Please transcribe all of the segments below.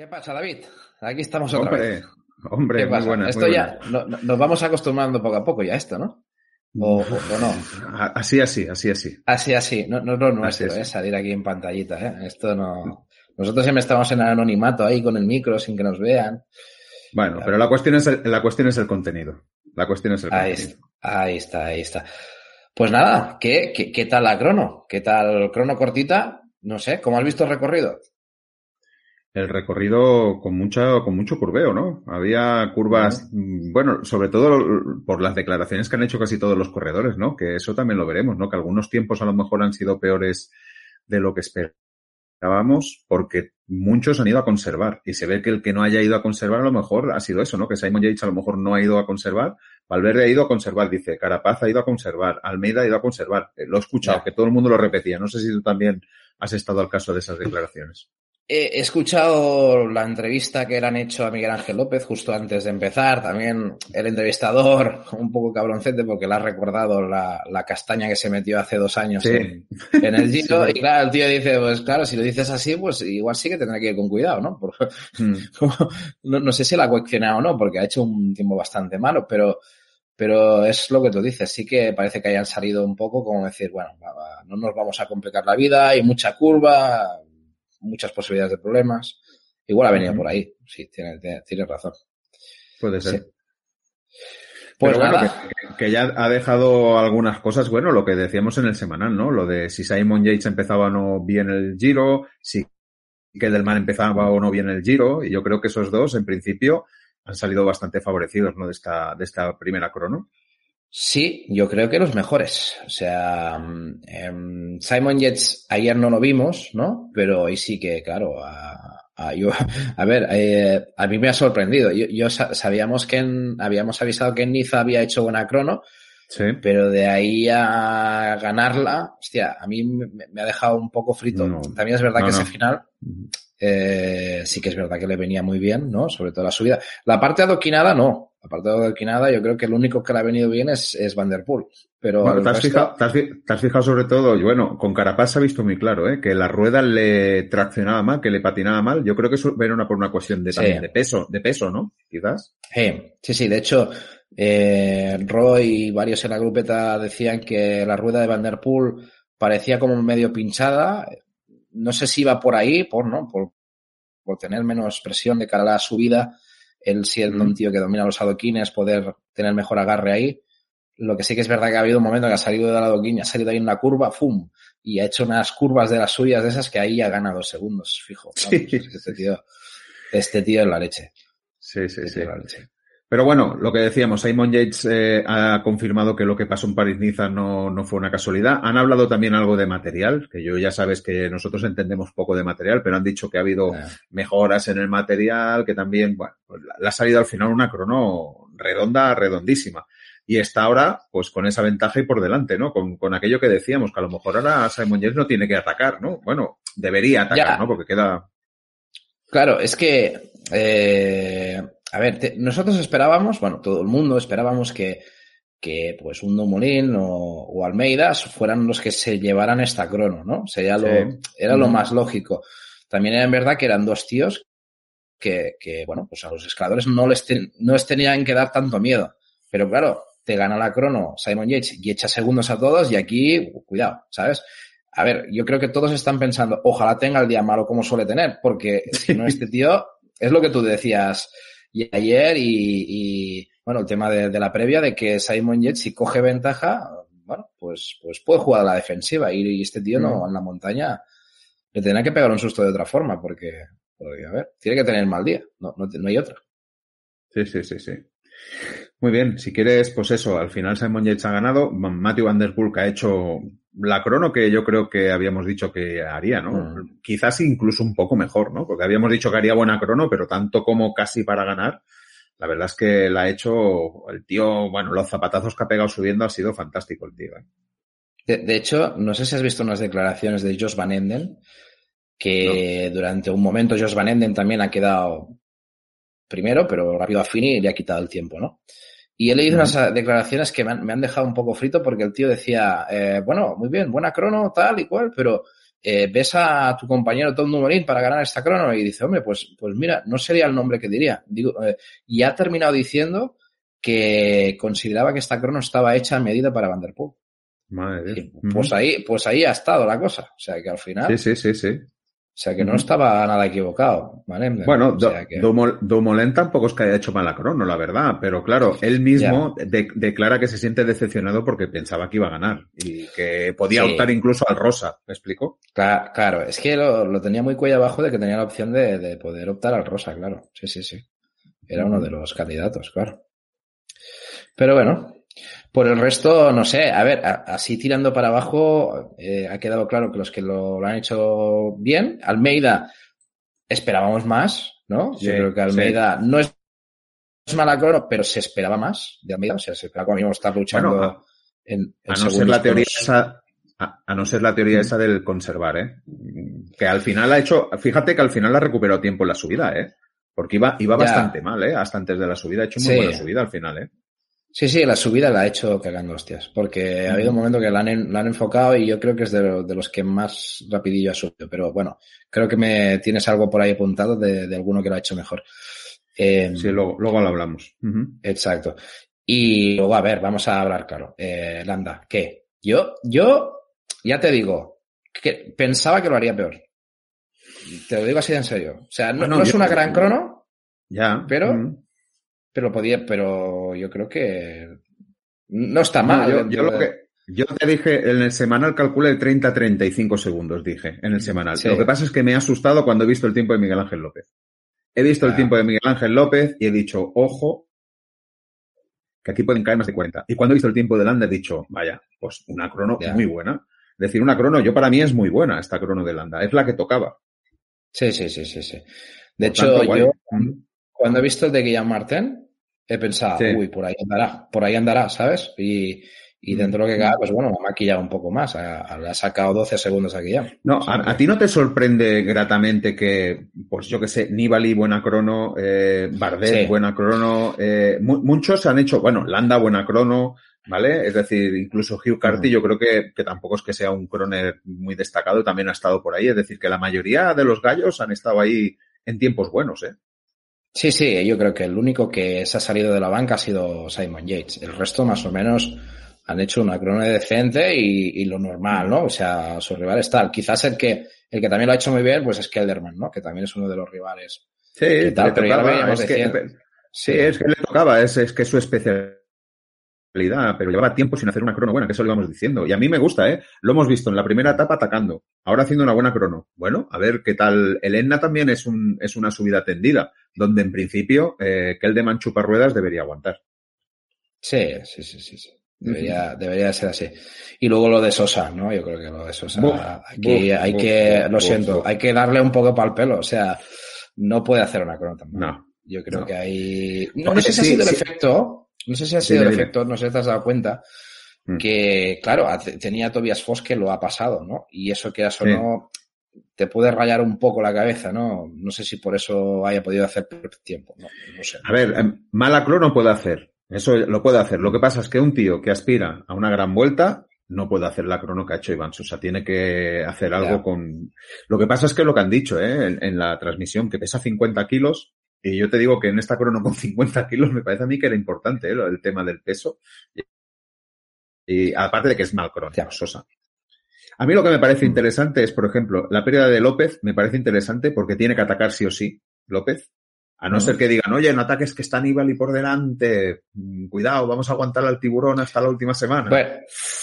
¿Qué pasa, David? Aquí estamos otra hombre, vez. Hombre, ¿Qué muy buena. esto muy ya no- no- nos vamos acostumbrando poco a poco ya a esto, ¿no? O, o- o no. buena. Así, así, así, así. Así, así. No, no es lo nuestro, Así, así. ¿eh? Salir aquí en pantallita, ¿eh? Esto no. Nosotros siempre estamos en anonimato ahí con el micro sin que nos vean. Bueno, Claro. pero la cuestión es el, la cuestión es el contenido. La cuestión es el Ahí contenido. está, ahí está, ahí está. Pues nada, ¿qué, qué, qué tal la crono? ¿Qué tal crono cortita? No sé, ¿cómo has visto el recorrido? El recorrido con mucha, con mucho curveo, ¿no? Había curvas, mm, bueno, sobre todo por las declaraciones que han hecho casi todos los corredores, ¿no? Que eso también lo veremos, ¿no? Que algunos tiempos a lo mejor han sido peores de lo que esperábamos, porque muchos han ido a conservar. Y se ve que el que no haya ido a conservar a lo mejor ha sido eso, ¿no? Que Simon Yates a lo mejor no ha ido a conservar. Valverde ha ido a conservar, dice. Carapaz ha ido a conservar. Almeida ha ido a conservar. Eh, Lo he escuchado, que todo el mundo lo repetía. No sé si tú también has estado al caso de esas declaraciones. He escuchado la entrevista que le han hecho a Miguel Ángel López justo antes de empezar. También el entrevistador, un poco cabroncete, porque le ha recordado la, la castaña que se metió hace dos años Sí. en, en el Giro. Sí. Y claro, el tío dice, pues claro, si lo dices así, pues igual sí que tendrá que ir con cuidado, ¿no? Por- Mm. no, no sé si la ha cuestionado o no, porque ha hecho un tiempo bastante malo, pero, pero es lo que tú dices. Sí que parece que hayan salido un poco como decir, bueno, no nos vamos a complicar la vida, hay mucha curva, muchas posibilidades de problemas. Igual ha venido por ahí. Sí, tienes, tienes- tienes razón. Puede ser. Sí. Pues Pero bueno, que ya ha dejado algunas cosas, bueno, lo que decíamos en el semanal, ¿no? Lo de si Simon Yates empezaba o no bien el Giro, si Kelderman empezaba o no bien el Giro, y yo creo que esos dos, en principio, han salido bastante favorecidos, ¿no? De esta, de esta primera crono. Sí, yo creo que los mejores. O sea, em, Simon Yates ayer no lo vimos, ¿no? Pero hoy sí que, claro, a, a- yo, a ver, eh, a mí me ha sorprendido. Yo, yo sa- sabíamos que en- habíamos avisado que en Niza había hecho buena crono, Sí. pero de ahí a ganarla, hostia, a mí me, me ha dejado un poco frito. No. También es verdad No, que no. ese final eh, sí que es verdad que le venía muy bien, ¿no? Sobre todo la subida. La parte adoquinada, no. La parte adoquinada, yo creo que el único que le ha venido bien es, es Van Der Poel. Pero Bueno, te has, resto- fijado, te, has, fi- te has fijado sobre todo, y bueno, con Carapaz se ha visto muy claro, ¿eh? que la rueda le traccionaba mal, que le patinaba mal. Yo creo que eso era una, por una cuestión de, Sí. de peso, de peso, ¿no? Quizás. Sí, sí, sí. De hecho, eh, Roy y varios en la grupeta decían que la rueda de Van Der Poel parecía como medio pinchada. No sé si iba por ahí, por, ¿no? Por, por tener menos presión de cara a la subida. Él siendo un tío que domina los adoquines, poder tener mejor agarre ahí. Lo que sí que es verdad que ha habido un momento que ha salido del adoquín, ha salido ahí en la curva, ¡fum! Y ha hecho unas curvas de las suyas de esas que ahí ha ganado segundos, fijo. Sí. Este tío, este tío es la leche. Sí, sí, Este sí. tío es la leche. Pero bueno, lo que decíamos, Simon Yates eh, ha confirmado que lo que pasó en París-Niza no, no fue una casualidad. Han hablado también algo de material, que yo ya sabes que nosotros entendemos poco de material, pero han dicho que ha habido mejoras en el material, que también, bueno, pues le ha salido al final una crono redonda, redondísima. Y está ahora, pues con esa ventaja y por delante, ¿no? Con, con aquello que decíamos, que a lo mejor ahora Simon Yates no tiene que atacar, ¿no? Bueno, debería atacar, Ya. ¿no? Porque queda... Claro, es que, eh, a ver, te- nosotros esperábamos, bueno, todo el mundo esperábamos que, que pues un Dumoulin o, o Almeida fueran los que se llevaran esta crono, ¿no? Sería lo, Sí. era lo más lógico. También era en verdad que eran dos tíos que, que bueno, pues a los escaladores no les, ten- no les tenían que dar tanto miedo. Pero claro, te gana la crono Simon Yates y echa segundos a todos y aquí, cuidado, ¿sabes? A ver, yo creo que todos están pensando, ojalá tenga el día malo como suele tener, porque si no, este tío, es lo que tú decías y ayer y, y, bueno, el tema de, de la previa de que Simon Yates si coge ventaja, bueno, pues, pues puede jugar a la defensiva y, y este tío no, Mm. en la montaña le tendrá que pegar un susto de otra forma, porque, porque, a ver, tiene que tener mal día, no, no, no hay otra. Sí, sí, sí, sí. Muy bien, si quieres, pues eso, al final Simon Yates ha ganado, Ma- Matthew Van Der Poel que ha hecho la crono que yo creo que habíamos dicho que haría, ¿no? Mm. Quizás incluso un poco mejor, ¿no? Porque habíamos dicho que haría buena crono, pero tanto como casi para ganar, la verdad es que la ha hecho el tío, bueno, los zapatazos que ha pegado subiendo ha sido fantástico el tío. ¿eh? De, de hecho, no sé si has visto unas declaraciones de Josh Van Enden, que durante un momento Josh Van Enden también ha quedado primero, pero rápido a Fini le ha quitado el tiempo, ¿no? Y he leído unas declaraciones que me han, me han dejado un poco frito porque el tío decía, eh, bueno, muy bien, buena crono, tal y cual, pero eh, ves a tu compañero Tom Dumoulin para ganar esta crono y dice, hombre, pues, pues mira, no sería el nombre que diría. Digo, eh, y ha terminado diciendo que consideraba que esta crono estaba hecha a medida para Van der Poel. Madre Pues ahí, pues ahí ha estado la cosa. O sea que al final. Sí, sí, sí, sí. O sea que no estaba nada equivocado, ¿vale? Bueno, o sea que... Dumoulin tampoco es que haya hecho mala crono, la verdad, pero claro, él mismo de declara que se siente decepcionado porque pensaba que iba a ganar y que podía sí. optar incluso al rosa, ¿me explico? Claro, claro es que lo, lo, tenía muy cuello abajo de que tenía la opción de, de, poder optar al rosa, claro. Sí, sí, sí. Era uno de los candidatos, claro. Pero bueno, por el resto, no sé, a ver, así tirando para abajo, eh, ha quedado claro que los que lo, lo, han hecho bien, Almeida esperábamos más, ¿no? Sí, Yo creo que Almeida sí. no es, es mala crono, pero se esperaba más de Almeida, o sea, se esperaba como mismo estar luchando bueno, a, en, en a no ser la teoría esa, a, a, no ser la teoría esa del conservar, ¿eh? Que al final ha hecho, fíjate que al final ha recuperado tiempo en la subida, ¿eh? Porque iba, iba bastante mal, ¿eh? Hasta antes de la subida ha hecho muy Sí. buena subida al final, ¿eh? Sí, sí, la subida la ha hecho cagando hostias, porque ha habido un momento que la han, la han enfocado y yo creo que es de, lo- de los que más rapidillo ha subido, pero bueno, creo que me tienes algo por ahí apuntado de, de alguno que lo ha hecho mejor. Eh, Sí, luego, luego lo hablamos. Exacto. Y luego, a ver, vamos a hablar claro. Eh, Landa, ¿qué? Yo, yo, ya te digo, que pensaba que lo haría peor. Te lo digo así de en serio. O sea, no, Bueno, no es yo- una gran crono, Ya. Pero-. Pero podía, pero yo creo que no está No, mal. yo, lo que, yo te dije, en el semanal calculé 30-35 segundos, dije, en el semanal. Sí. Lo que pasa es que me ha asustado cuando he visto el tiempo de Miguel Ángel López. He visto el Ah. tiempo de Miguel Ángel López y he dicho, ojo, que aquí pueden caer más de 40. Y cuando he visto el tiempo de Landa he dicho, vaya, pues una crono Ya. muy buena. Es decir, una crono, yo para mí es muy buena esta crono de Landa. Es la que tocaba. Sí, sí, sí, sí, sí. De Por hecho, tanto, yo Mm. Cuando he visto el de Guillaume Martin, he pensado, Sí. uy, por ahí andará, por ahí andará, ¿sabes? Y, y Mm. dentro de lo que cabe, pues bueno, me ha maquillado un poco más. Ha- ha- Le ha sacado 12 segundos a Guillaume. No, a, ti no te sorprende gratamente que, pues yo que sé, Nibali buena crono, eh, Bardet Sí. buena crono, eh, mu- muchos han hecho, bueno, Landa buena crono, ¿vale? Es decir, incluso Hugh Carty yo creo que, que tampoco es que sea un croner muy destacado, también ha estado por ahí. Es decir, que la mayoría de los gallos han estado ahí en tiempos buenos, ¿eh? Sí, sí, yo creo que el único que se ha salido de la banca ha sido Simon Yates. El resto, más o menos, han hecho una crono decente y, y lo normal, ¿no? O sea, sus rivales tal. Quizás el que, el que también lo ha hecho muy bien, pues es Kelderman, ¿no? Que también es uno de los rivales. Sí, ¿Qué tal? le tocaba, es que- sí, es que le tocaba, es, es que es su especialidad, pero llevaba tiempo sin hacer una crono buena, que eso lo íbamos diciendo. Y a mí me gusta, ¿eh? Lo hemos visto en la primera etapa atacando, ahora haciendo una buena crono. Bueno, a ver qué tal. El Enna también es, un, es una subida tendida, donde en principio eh, que el de Manchupa Ruedas debería aguantar. Sí, sí, sí, sí. sí. Debería, debería ser así. Y luego lo de Sosa, ¿no? Yo creo que lo de Sosa, Buf, aquí buf, hay buf, que, lo siento, hay que darle un poco para el pelo. O sea, no puede hacer una crono tan mala. No. Yo creo No. que hay. No, sé si ha sido el sí. efecto. No sé si ha Sí, sido el efecto, no sé si te has dado cuenta. Mm. Que, claro, tenía Tobias Foss que lo ha pasado, ¿no? Y eso que o Sí. no, te puede rayar un poco la cabeza, ¿no? No sé si por eso haya podido hacer tiempo, no, no sé. A ver, em, mala crono puede hacer. Eso lo puede hacer. Lo que pasa es que un tío que aspira a una gran vuelta no puede hacer la crono que ha hecho Iván Sosa. Tiene que hacer algo con... Lo que pasa es que lo que han dicho ¿eh? en, en la transmisión, que pesa 50 kilos, y yo te digo que en esta crono con 50 kilos me parece a mí que era importante ¿eh? el tema del peso. Y, aparte de que es mal crono. Sosa. A mí lo que me parece interesante es, por ejemplo, la pérdida de López me parece interesante porque tiene que atacar sí o sí López. A no ser que digan, oye, no ataques que está Nibali por delante, mm, cuidado, vamos a aguantar al tiburón hasta la última semana. Bueno,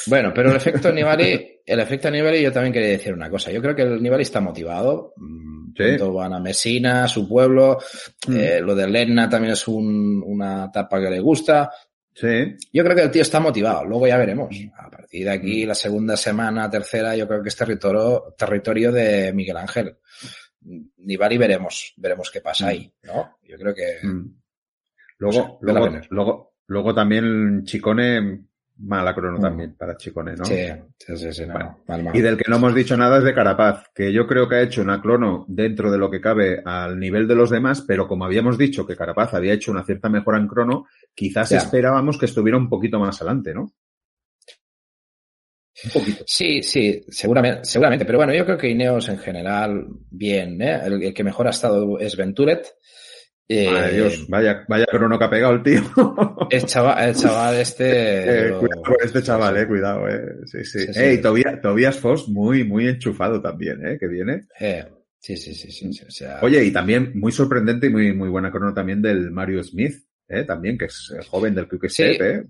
bueno, pero el efecto Nibali, el efecto Nibali, yo también quería decir una cosa. Yo creo que el Nibali está motivado. Mm, Sí. Pronto van a Messina, su pueblo. Mm. Eh, lo de Lenna también es un- una etapa que le gusta. Sí, Yo creo que el tío está motivado. Luego ya veremos. A partir de aquí, la segunda semana, tercera, yo creo que es territorio, territorio de Miguel Ángel. Nibali veremos, veremos qué pasa Mm. ahí, ¿no? Yo creo que Mm. Luego, luego, luego, luego también Chicone, mala crono Mm. también para Chicone, ¿no? sí, sí, sí, sí, no, Bueno. mal, mal. Y del que no hemos dicho nada es de Carapaz, que yo creo que ha hecho una crono dentro de lo que cabe al nivel de los demás, pero como habíamos dicho que Carapaz había hecho una cierta mejora en crono, quizás Ya. esperábamos que estuviera un poquito más adelante, ¿no? Un poquito. Sí, sí, seguramente, seguramente. Pero bueno, yo creo que Ineos en general, bien, ¿eh? El, el que mejor ha estado es Venturet. Eh, Madre Dios, vaya, vaya crono que ha pegado el tío. El chaval, el chaval este. Eh, cuidado con este chaval, eh, cuidado, eh. Sí, sí. sí, sí. Ey, Tobias, Tobias Foss muy, muy enchufado también, eh, que viene. Eh, sí, sí, sí, sí. O sea... Oye, y también muy sorprendente y muy, muy buena crono también del Mario Smith, eh, también, que es el joven del Quick Step, eh.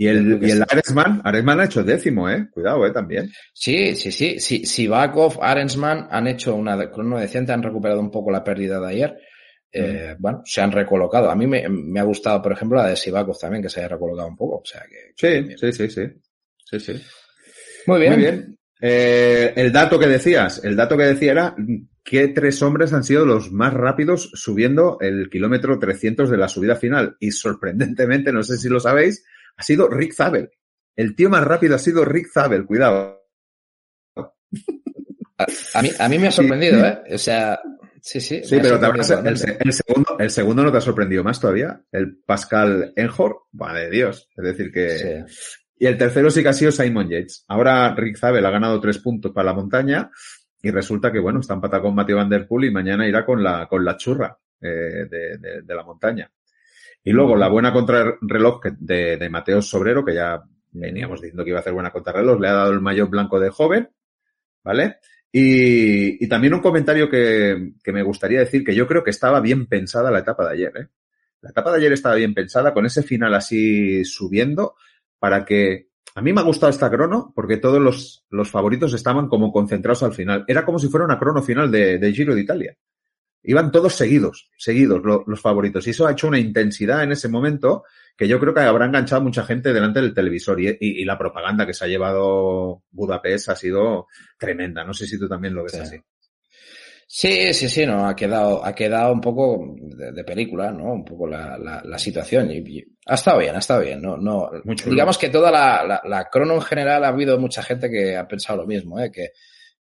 Y el, y el Arensman, Arensman ha hecho décimo, eh. Cuidado, eh, también. Sí, sí, sí. Si, si Bakov, Arensman han hecho una crono decente, han recuperado un poco la pérdida de ayer. Eh, mm. Bueno, se han recolocado. A mí me, me, ha gustado, por ejemplo, la de Sivakov también, que se haya recolocado un poco. O sea que. Sí, sí, sí, sí. Sí, sí. Muy bien. Muy bien. Eh, el dato que decías, el dato que decía era que tres hombres han sido los más rápidos subiendo el kilómetro 300 de la subida final. Y sorprendentemente, no sé si lo sabéis, ha sido Rick Zabel. El tío más rápido ha sido Rick Zabel, cuidado. A, a mí, a mí me ha sorprendido, ¿eh? O sea, sí, sí. Sí, pero el, el, el, segundo, el segundo no te ha sorprendido más todavía. El Pascal Enjor, de Dios. Es decir que... Sí. Y el tercero sí que ha sido Simon Yates. Ahora Rick Zabel ha ganado tres puntos para la montaña y resulta que, bueno, está empatado con Mateo Van Der Poel y mañana irá con la, con la churra eh, de, de, de la montaña. Y luego la buena contrarreloj de, de Mateo Sobrero, que ya veníamos diciendo que iba a hacer buena contrarreloj, le ha dado el mayor blanco de joven, ¿vale? Y, y también un comentario que, que, me gustaría decir, que yo creo que estaba bien pensada la etapa de ayer, ¿eh? La etapa de ayer estaba bien pensada, con ese final así subiendo, para que... A mí me ha gustado esta crono porque todos los, los favoritos estaban como concentrados al final. Era como si fuera una crono final de, de Giro de Italia iban todos seguidos, seguidos lo, los favoritos. Y eso ha hecho una intensidad en ese momento que yo creo que habrá enganchado a mucha gente delante del televisor. Y, y, y, la propaganda que se ha llevado Budapest ha sido tremenda. No sé si tú también lo ves sí. así. Sí, sí, sí, no, ha quedado, ha quedado un poco de, de película, ¿no? Un poco la, la, la situación. Y, y, ha estado bien, ha estado bien, ¿no? no Mucho digamos bien. que toda la, la, la, crono en general ha habido mucha gente que ha pensado lo mismo, ¿eh? Que,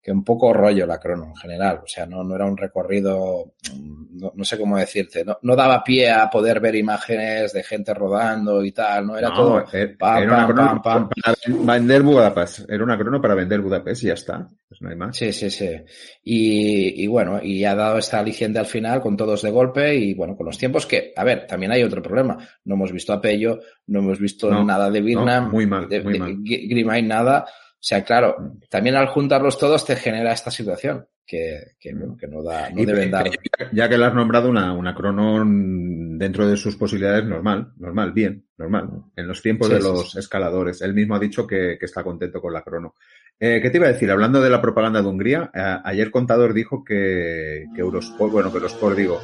que un poco rollo la crono en general. O sea, no, no era un recorrido, no, no sé cómo decirte, no, no, daba pie a poder ver imágenes de gente rodando y tal, no era todo. Era, pam, era una crono pam, pam, para vender Budapest, era una crono para vender Budapest y ya está. Pues no hay más. Sí, sí, sí. Y, y bueno, y ha dado esta aliciente al final con todos de golpe y bueno, con los tiempos que, a ver, también hay otro problema. No hemos visto a Pello, no hemos visto nada de Vietnam, muy mal, de, muy mal. de Grimain, nada. O sea, claro, también al juntarlos todos te genera esta situación que, que, no da, no y, deben dar. Ya que le has nombrado una, una crono dentro de sus posibilidades normal, normal, bien, normal, en los tiempos sí, de los sí. escaladores. Él mismo ha dicho que, que, está contento con la crono. Eh, ¿Qué te iba a decir? Hablando de la propaganda de Hungría, eh, ayer Contador dijo que, que Eurosport, bueno, que Eurosport digo,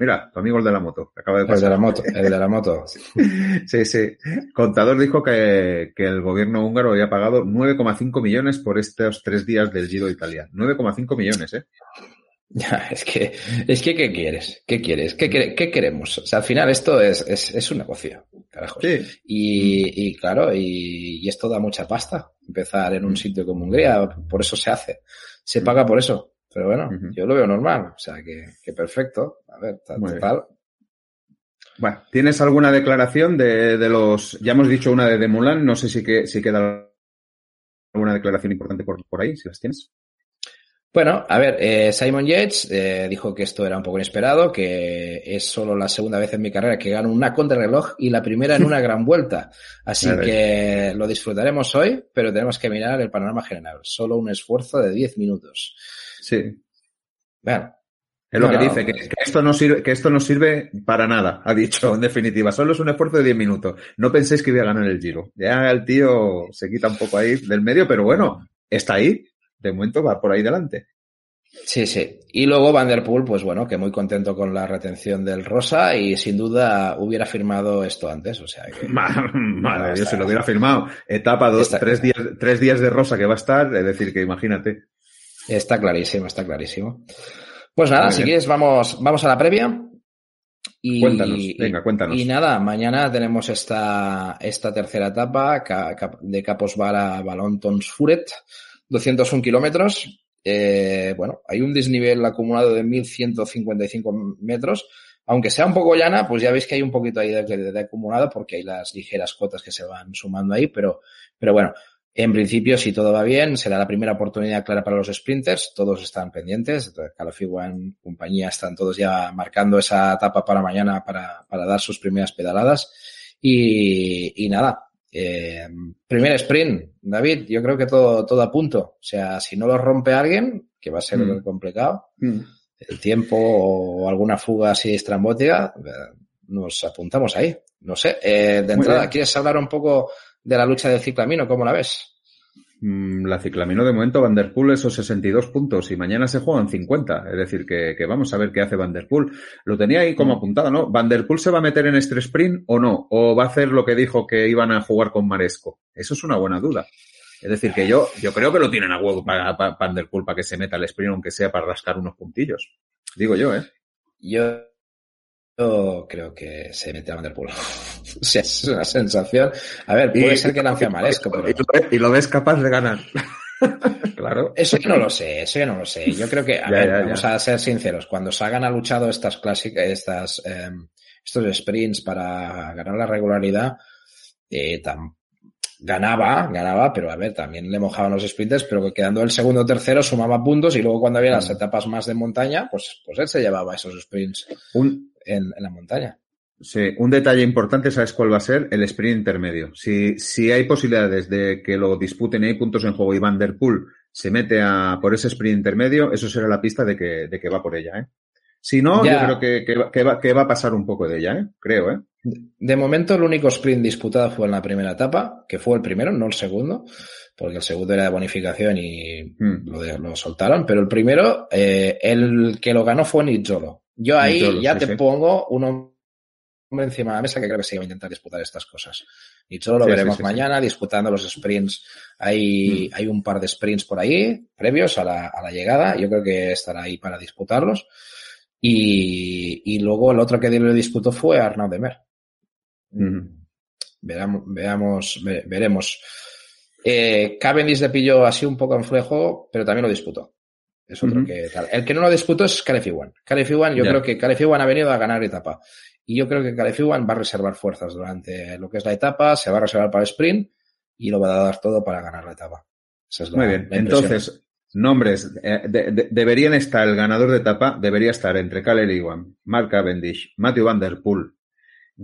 Mira, tu amigo el de la moto. Acaba de pasar. El de la moto, el de la moto. sí, sí. Contador dijo que, que el gobierno húngaro había pagado 9,5 millones por estos tres días del Giro de Italia. 9,5 millones, ¿eh? Ya, es que, es que, ¿qué quieres? ¿Qué quieres? ¿Qué, qué queremos? O sea, al final esto es, es, es un negocio, carajo. Sí. Y, y claro, y, y, esto da mucha pasta. Empezar en un sitio como Hungría, por eso se hace. Se paga por eso. Pero bueno, uh -huh. yo lo veo normal. O sea, que, que perfecto. A ver, tal, tal. Bueno, ¿tienes alguna declaración de, de, los... Ya hemos dicho una de Demulan, no sé si, que, si queda alguna declaración importante por, por ahí, si las tienes. Bueno, a ver, eh, Simon Yates eh, dijo que esto era un poco inesperado, que es solo la segunda vez en mi carrera que gano una contrarreloj y la primera en una gran vuelta. Así que lo disfrutaremos hoy, pero tenemos que mirar el panorama general. Solo un esfuerzo de 10 minutos. Sí. Bueno. Es lo no, que dice, que, que, esto no sirve, que esto no sirve para nada, ha dicho, en definitiva. Solo es un esfuerzo de 10 minutos. No penséis que voy a ganar el giro. Ya el tío se quita un poco ahí del medio, pero bueno, está ahí de momento va por ahí delante. Sí, sí. Y luego Van Der Poel, pues bueno, que muy contento con la retención del Rosa y sin duda hubiera firmado esto antes, o sea que... Madre Dios, si lo hubiera firmado. Etapa dos, está... tres, días, tres días de Rosa que va a estar, es decir, que imagínate. Está clarísimo, está clarísimo. Pues nada, si quieres vamos, vamos a la previa. Y, cuéntanos, venga, cuéntanos. Y nada, mañana tenemos esta, esta tercera etapa de Capos Vara Balontons Furet. 201 kilómetros. Eh, bueno, hay un desnivel acumulado de 1155 metros. Aunque sea un poco llana, pues ya veis que hay un poquito ahí de, acumulado porque hay las ligeras cotas que se van sumando ahí, pero, pero bueno, En principio, si todo va bien, será la primera oportunidad clara para los sprinters. Todos están pendientes. Calafiguan, compañía, están todos ya marcando esa etapa para mañana para, para dar sus primeras pedaladas. Y, y nada, eh, primer sprint, David, yo creo que todo, todo a punto. O sea, si no lo rompe alguien, que va a ser mm. complicado, mm. el tiempo o alguna fuga así estrambótica, eh, nos apuntamos ahí. No sé, eh, de entrada, ¿quieres hablar un poco de la lucha del ciclamino? ¿Cómo la ves? Mm, la ciclamino de momento Van Der Poel esos 62 puntos y mañana se juegan 50. Es decir, que, vamos a ver qué hace Van Der Poel. Lo tenía ahí como mm. apuntado, ¿no? ¿Van Der Poel se va a meter en este sprint o no? ¿O va a hacer lo que dijo que iban a jugar con Maresco? Eso es una buena duda. Es decir, que yo, yo creo que lo tienen a huevo para, Van Der Poel para que se meta al sprint, aunque sea para rascar unos puntillos. Digo yo, ¿eh? Yo yo creo que se mete a Vanderpool. o sea, es una sensación. A ver, puede ser que lance a Maresco, pero... Y lo, ves capaz de ganar. claro. Eso yo no lo sé, eso yo no lo sé. Yo creo que, a ver, vamos a ser sinceros, cuando Sagan ha luchado estas clásicas, estas, em, estos sprints para ganar la regularidad, eh, ganaba, ganaba, pero a ver, también le mojaban los sprinters, pero quedando el segundo o tercero sumaba puntos y luego cuando había las mm. etapas más de montaña, pues, pues él se llevaba esos sprints. Un, en, la montaña. Sí, un detalle importante, ¿sabes cuál va a ser? El sprint intermedio. Si, si hay posibilidades de que lo disputen y hay puntos en juego y Van Der Poel se mete a, por ese sprint intermedio, eso será la pista de que, de que va por ella, ¿eh? Si no, yo creo que, que, va, que, va, a pasar un poco de ella, ¿eh? Creo, ¿eh? De momento, el único sprint disputado fue en la primera etapa, que fue el primero, no el segundo, porque el segundo era de bonificación y hmm. lo, lo, soltaron, pero el primero, eh, el que lo ganó fue Nizzolo. Yo ahí ya te pongo un hombre encima de la mesa que creo que sí va a intentar disputar estas cosas. Y solo lo veremos mañana disputando los sprints. Hay, mm. hay un par de sprints por ahí previos a la, a la llegada. Yo creo que estará ahí para disputarlos. Y, y luego el otro que lo disputó fue Arnaud Demer. Mm. Veamos, veamos, veremos. Eh, Cavendish le pilló así un poco en flejo, pero también lo disputó. Es otro que tal. El que no lo disputó es Caleb Iwan, yo creo que Caleb ha venido a ganar etapa. Y yo creo que Caleb Iwan va a reservar fuerzas durante lo que es la etapa, se va a reservar para el sprint y lo va a dar todo para ganar la etapa. Muy bien. Entonces, nombres. Eh, deberían estar, el ganador de etapa debería estar entre Caleb Mark Cavendish, Matthew Van Der Poel,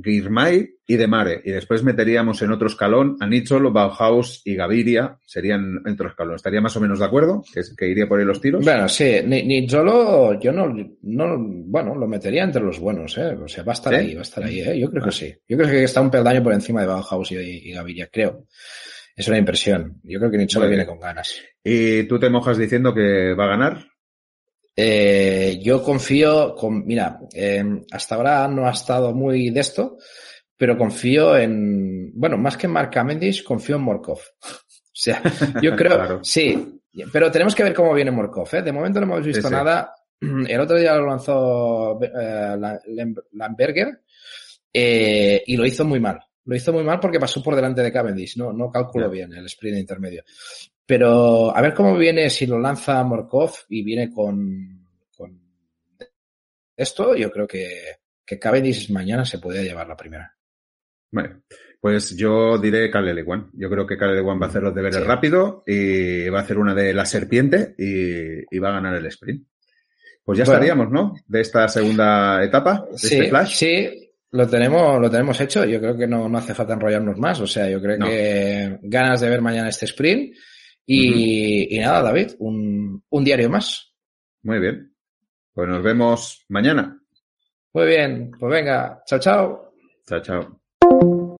Girmay y De Mare. Y después meteríamos en otro escalón a Nichol, Bauhaus y Gaviria. Serían en otro escalón. ¿Estaría más o menos de acuerdo? ¿Que, que iría por ahí los tiros? Bueno, sí. Nicholo, yo no, no, bueno, lo metería entre los buenos, ¿eh? O sea, va a estar ahí, va a estar ahí, ¿eh? Yo creo que sí. Yo creo que está un peldaño por encima de Bauhaus y, Gaviria, creo. Es una impresión. Yo creo que Nicholo viene con ganas. ¿Y tú te mojas diciendo que va a ganar? Eh, yo confío, con, mira, eh, hasta ahora no ha estado muy de esto, pero confío en, bueno, más que en Mark Cavendish, confío en Morkov. o sea, yo creo, sí, pero tenemos que ver cómo viene Morkov, ¿eh? De momento no hemos visto nada. El otro día lo lanzó eh, Lamberger eh, y lo hizo muy mal. Lo hizo muy mal porque pasó por delante de Cavendish, no, no calculó bien el sprint intermedio. Pero a ver cómo viene si lo lanza Morkov y viene con, con esto, yo creo que, que Cavendish mañana se puede llevar la primera. Bueno, pues yo diré Caleb Lewan. Yo creo que Caleb Lewan va a hacer los deberes rápido y va a hacer una de la serpiente y, va a ganar el sprint. Pues ya estaríamos, ¿no? De esta segunda etapa, de sí, este flash. Sí, lo tenemos, lo tenemos hecho. Yo creo que no, no hace falta enrollarnos más. O sea, yo creo que ganas de ver mañana este sprint y, nada, David, un, un diario más. Muy bien. Pues nos vemos mañana. Muy bien, pues venga, chao, chao. Chao, chao.